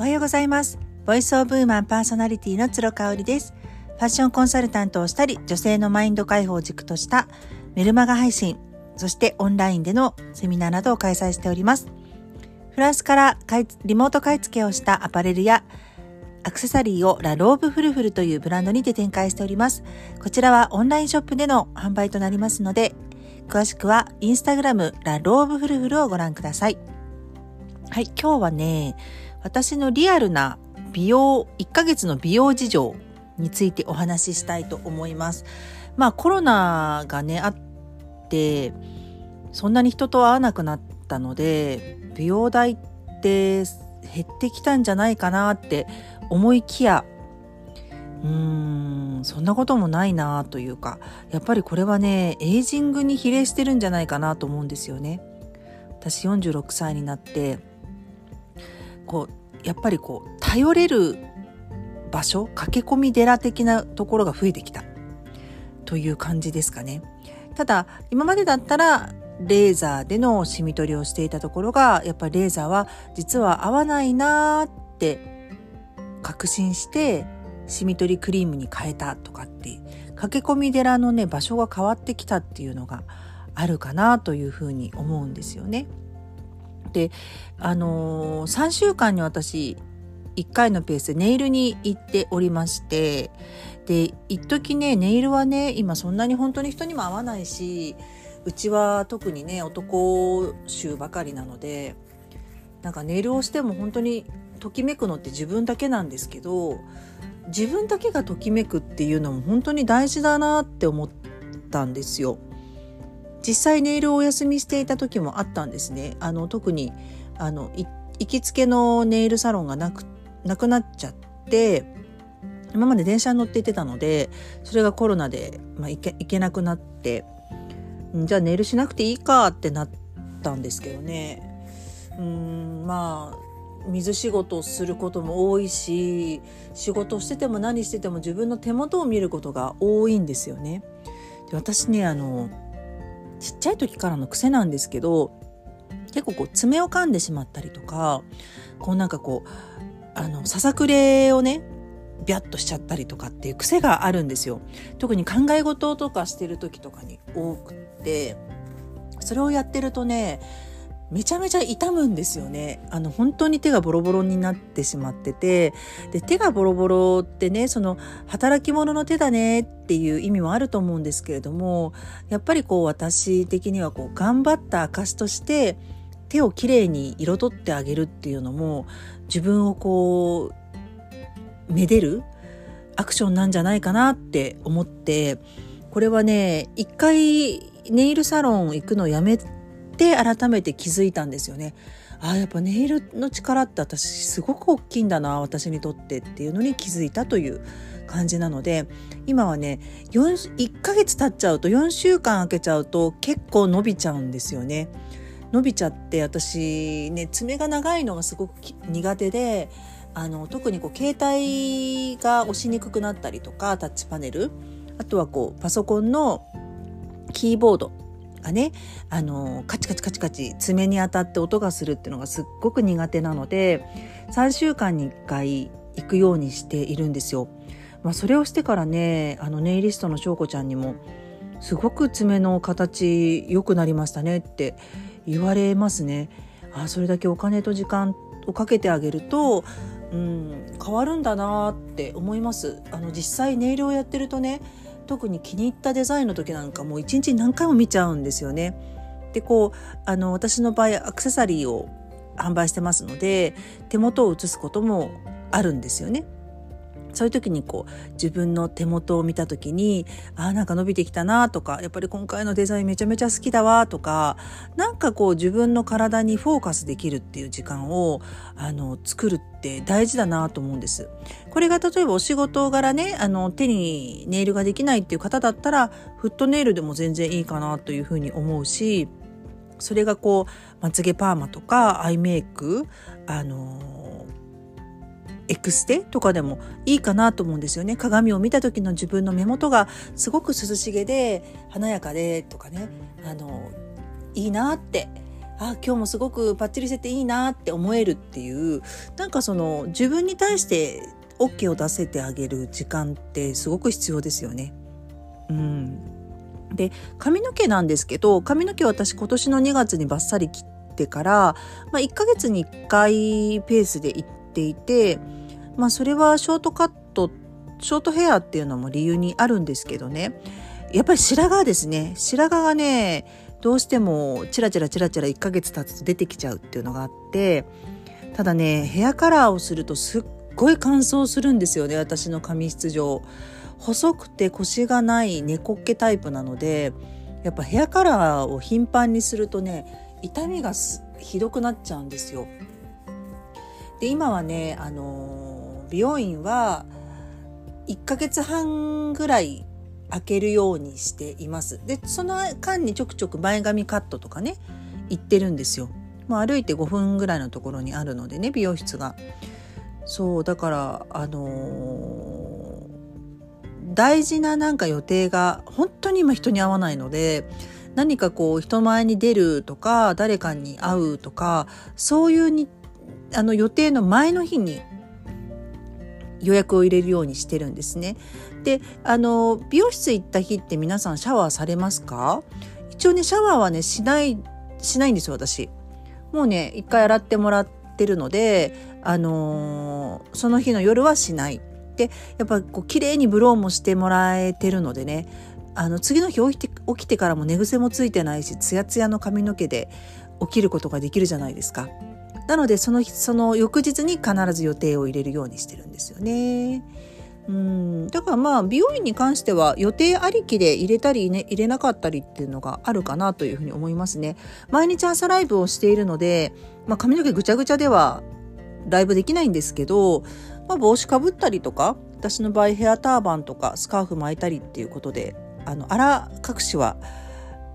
おはようございます。 Voice of Woman パーソナリティの鶴香織です。ファッションコンサルタントをしたり、女性のマインド解放を軸としたメルマガ配信、そしてオンラインでのセミナーなどを開催しております。フランスからリモート買い付けをしたアパレルやアクセサリーをラローブフルフルというブランドにて展開しております。こちらはオンラインショップでの販売となりますので、詳しくはインスタグラムラローブフルフルをご覧ください。はい、今日はね、私のリアルな美容、1ヶ月の美容事情についてお話ししたいと思います。まあコロナがね、あって、そんなに人と会わなくなったので、美容代って減ってきたんじゃないかなって思いきや、うーん、そんなこともないなというか、やっぱりこれはね、エイジングに比例してるんじゃないかなと思うんですよね。私46歳になって、こう、やっぱりこう、頼れる場所、駆け込み寺的なところが増えてきたという感じですかね。ただ、今までだったら、レーザーでのシミ取りをしていたところが、やっぱりレーザーは実は合わないなーって確信して、シミ取りクリームに変えたとかって、駆け込み寺のね、場所が変わってきたっていうのがあるかなというふうに思うんですよね。で、あのー、3週間に私、1回のペースでネイルに行っておりまして、で、一時ね、ネイルはね、今そんなに本当に人にも合わないし、うちは特にね、男衆ばかりなので、なんかネイルをしても本当にときめくのって自分だけなんですけど、自分だけがときめくっていうのも本当に大事だなって思ったんですよ。実際ネイルをお休みしていた時もあったんですね。あの特にあの行きつけのネイルサロンがなくなくなっちゃって今まで電車に乗って行ってたのでそれがコロナで、まあ、行け行けなくなってじゃあネイルしなくていいかってなったんですけどねうんまあ水仕事をすることも多いし仕事してても何してても自分の手元を見ることが多いんですよね。で私ねあのちっちゃい時からの癖なんですけど結構こう爪を噛んでしまったりとかこうなんかこうあのささくれをねビャッとしちゃったりとかっていう癖があるんですよ。特に考え事とかしてる時とかに多くってそれをやってるとねめちゃめちゃ痛むんですよね。あの、本当に手がボロボロになってしまってて、で、手がボロボロってね、その、働き者の手だねっていう意味もあると思うんですけれども、やっぱりこう、私的にはこう、頑張った証として、手をきれいに彩ってあげるっていうのも、自分をこう、めでるアクションなんじゃないかなって思って、これはね、一回ネイルサロン行くのやめて、で改めて気づいたんですよね。ああやっぱネイルの力って私すごく大きいんだな私にとってっていうのに気づいたという感じなので今はね1ヶ月経っちゃうと4週間空けちゃうと結構伸びちゃうんですよね。伸びちゃって私ね爪が長いのがすごく苦手であの特にこう携帯が押しにくくなったりとかタッチパネルあとはこうパソコンのキーボードがね、あの、カチカチカチカチ爪に当たって音がするっていうのがすっごく苦手なので、3週間に1回行くようにしているんですよ。まあそれをしてからね、あのネイリストの翔子ちゃんにも、すごく爪の形良くなりましたねって言われますね。あそれだけお金と時間をかけてあげると、うん、変わるんだなって思います。あの実際ネイルをやってるとね、特に気に入ったデザインの時なんかもう一日何回も見ちゃうんですよね。でこうあの私の場合アクセサリーを販売してますので手元を写すこともあるんですよね。そういう時にこう自分の手元を見た時にあなんか伸びてきたなとかやっぱり今回のデザインめちゃめちゃ好きだわとかなんかこう自分の体にフォーカスできるっていう時間をあの作るって大事だなと思うんです。これが例えばお仕事柄ねあの手にネイルができないっていう方だったらフットネイルでも全然いいかなというふうに思うしそれがこうまつげパーマとかアイメイクあのエクステとかでもいいかなと思うんですよね。鏡を見た時の自分の目元がすごく涼しげで華やかでとかね、あの、いいなって、あ今日もすごくパッチリしてていいなって思えるっていうなんかその自分に対して OK を出せてあげる時間ってすごく必要ですよね。うん、で髪の毛なんですけど髪の毛私今年の2月にバッサリ切ってから、まあ、1ヶ月に1回ペースで行っていて、まあ、それはショートカットショートヘアっていうのも理由にあるんですけどね。やっぱり白髪ですね。白髪がねどうしてもチラチラチラチラ1ヶ月経つと出てきちゃうっていうのがあってただねヘアカラーをするとすっごい乾燥するんですよね私の髪質上。細くて腰がない猫っ毛タイプなのでやっぱヘアカラーを頻繁にするとね痛みがひどくなっちゃうんですよ。で今はねあの美容院は1ヶ月半ぐらい開けるようにしています。でその間にちょくちょく前髪カットとかね行ってるんですよ。もう歩いて5分ぐらいのところにあるのでね美容室が。そうだからあのー、大事ななんか予定が本当に今人に会わないので何かこう人前に出るとか誰かに会うとかそういうにあの予定の前の日に予約を入れるようにしてるんですね。であの美容室行った日って皆さんシャワーされますか？一応ねシャワーはねしないしないんですよ私。もうね一回洗ってもらってるので、あのー、その日の夜はしない。でやっぱこう綺麗にブローもしてもらえてるのでねあの次の日起きて起きてからも寝癖もついてないしツヤツヤの髪の毛で起きることができるじゃないですか。なのでそのその翌日に必ず予定を入れるようにしてるんですよね。うんだからまあ美容院に関しては予定ありきで入れたり、ね、入れなかったりっていうのがあるかなというふうに思いますね。毎日朝ライブをしているので、まあ、髪の毛ぐちゃぐちゃではライブできないんですけど、まあ、帽子かぶったりとか私の場合ヘアターバンとかスカーフ巻いたりっていうことであのあら隠しは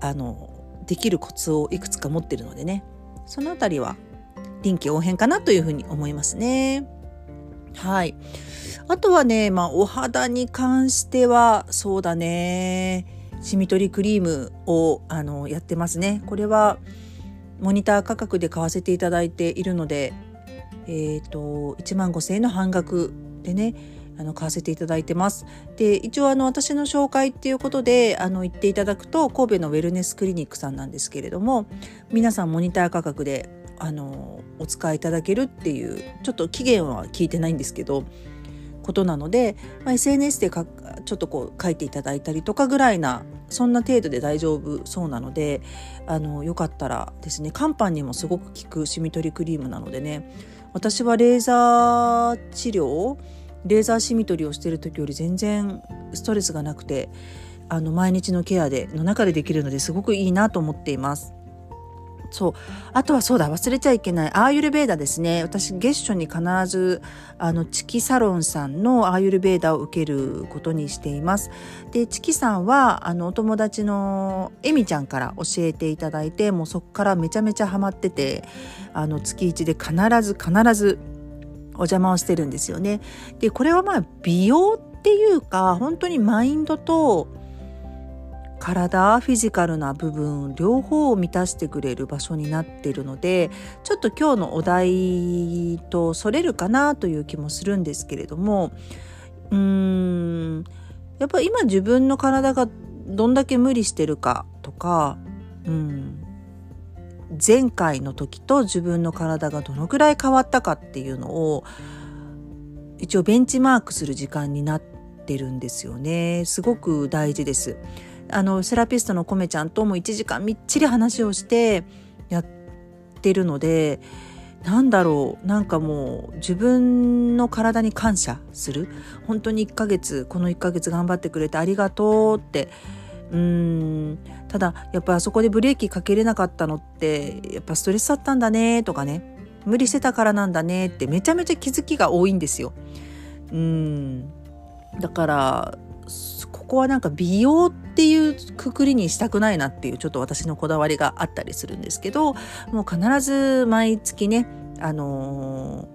あのできるコツをいくつか持ってるのでねそのあたりは臨機応変かなというふうに思いますね。はい。あとはね、まあ、お肌に関しては、そうだね。シミ取りクリームを、あの、やってますね。これは、モニター価格で買わせていただいているので、えっ、ー、と、1万5000円の半額でね、あの買わせていただいてます。で一応あの私の紹介っていうことであの言っていただくと神戸のウェルネスクリニックさんなんですけれども皆さんモニター価格であのお使いいただけるっていうちょっと期限は聞いてないんですけどことなので、まあ、SNS でかちょっとこう書いていただいたりとかぐらいなそんな程度で大丈夫そうなのであのよかったらですね肝斑にもすごく効くシミ取りクリームなのでね私はレーザー治療レーザーシミ取りをしてる時より全然ストレスがなくてあの毎日のケアでの中でできるのですごくいいなと思っています。そう。あとはそうだ忘れちゃいけない。アーユルベーダですね。私月初に必ずあのチキサロンさんのアーユルベーダを受けることにしています。でチキさんはあのお友達のエミちゃんから教えていただいてもうそこからめちゃめちゃハマっててあの月1で必ず必ずお邪魔をしてるんですよね。でこれはまあ美容っていうか本当にマインドと体フィジカルな部分両方を満たしてくれる場所になっているのでちょっと今日のお題とそれるかなという気もするんですけれどもうーんやっぱ今自分の体がどんだけ無理してるかとか、うん、前回の時と自分の体がどのくらい変わったかっていうのを一応ベンチマークする時間になってるんですよねすごく大事です。あのセラピストのコメちゃんとも1時間みっちり話をしてやってるのでなんだろうなんかもう自分の体に感謝する。本当に1ヶ月この1ヶ月頑張ってくれてありがとうって。うん。ただやっぱあそこでブレーキかけれなかったのってやっぱストレスだったんだねとかね。無理してたからなんだねってめちゃめちゃ気づきが多いんですよ。うん。だからこはなんか美容っていうくくりにしたくないなっていうちょっと私のこだわりがあったりするんですけどもう必ず毎月ね、あの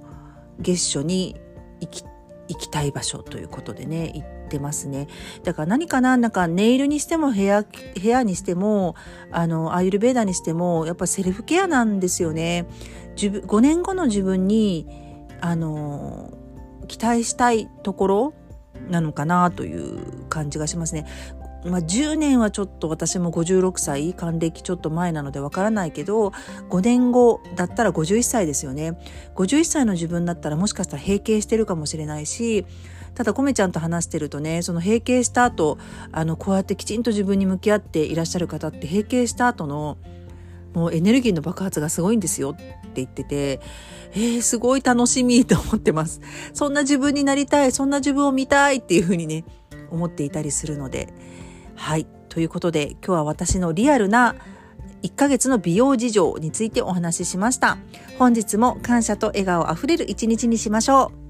ー、月初に行き行きたい場所ということでね行ってますね。だから何かななんかネイルにしてもヘア、ヘアにしても、あの、アイルベーダにしても、やっぱセルフケアなんですよね。自分、5年後の自分に、あの、期待したいところなのかなという感じがしますね。まあ、10年はちょっと私も56歳還暦ちょっと前なのでわからないけど5年後だったら51歳ですよね51歳の自分だったらもしかしたら閉経してるかもしれないしただコメちゃんと話してるとねその閉経した後あのこうやってきちんと自分に向き合っていらっしゃる方って閉経した後のもうエネルギーの爆発がすごいんですよって言ってて、えー、すごい楽しみと思ってます。そんな自分になりたい、そんな自分を見たいっていうふうにね、思っていたりするので。はい。ということで、今日は私のリアルな1ヶ月の美容事情についてお話ししました。本日も感謝と笑顔あふれる一日にしましょう。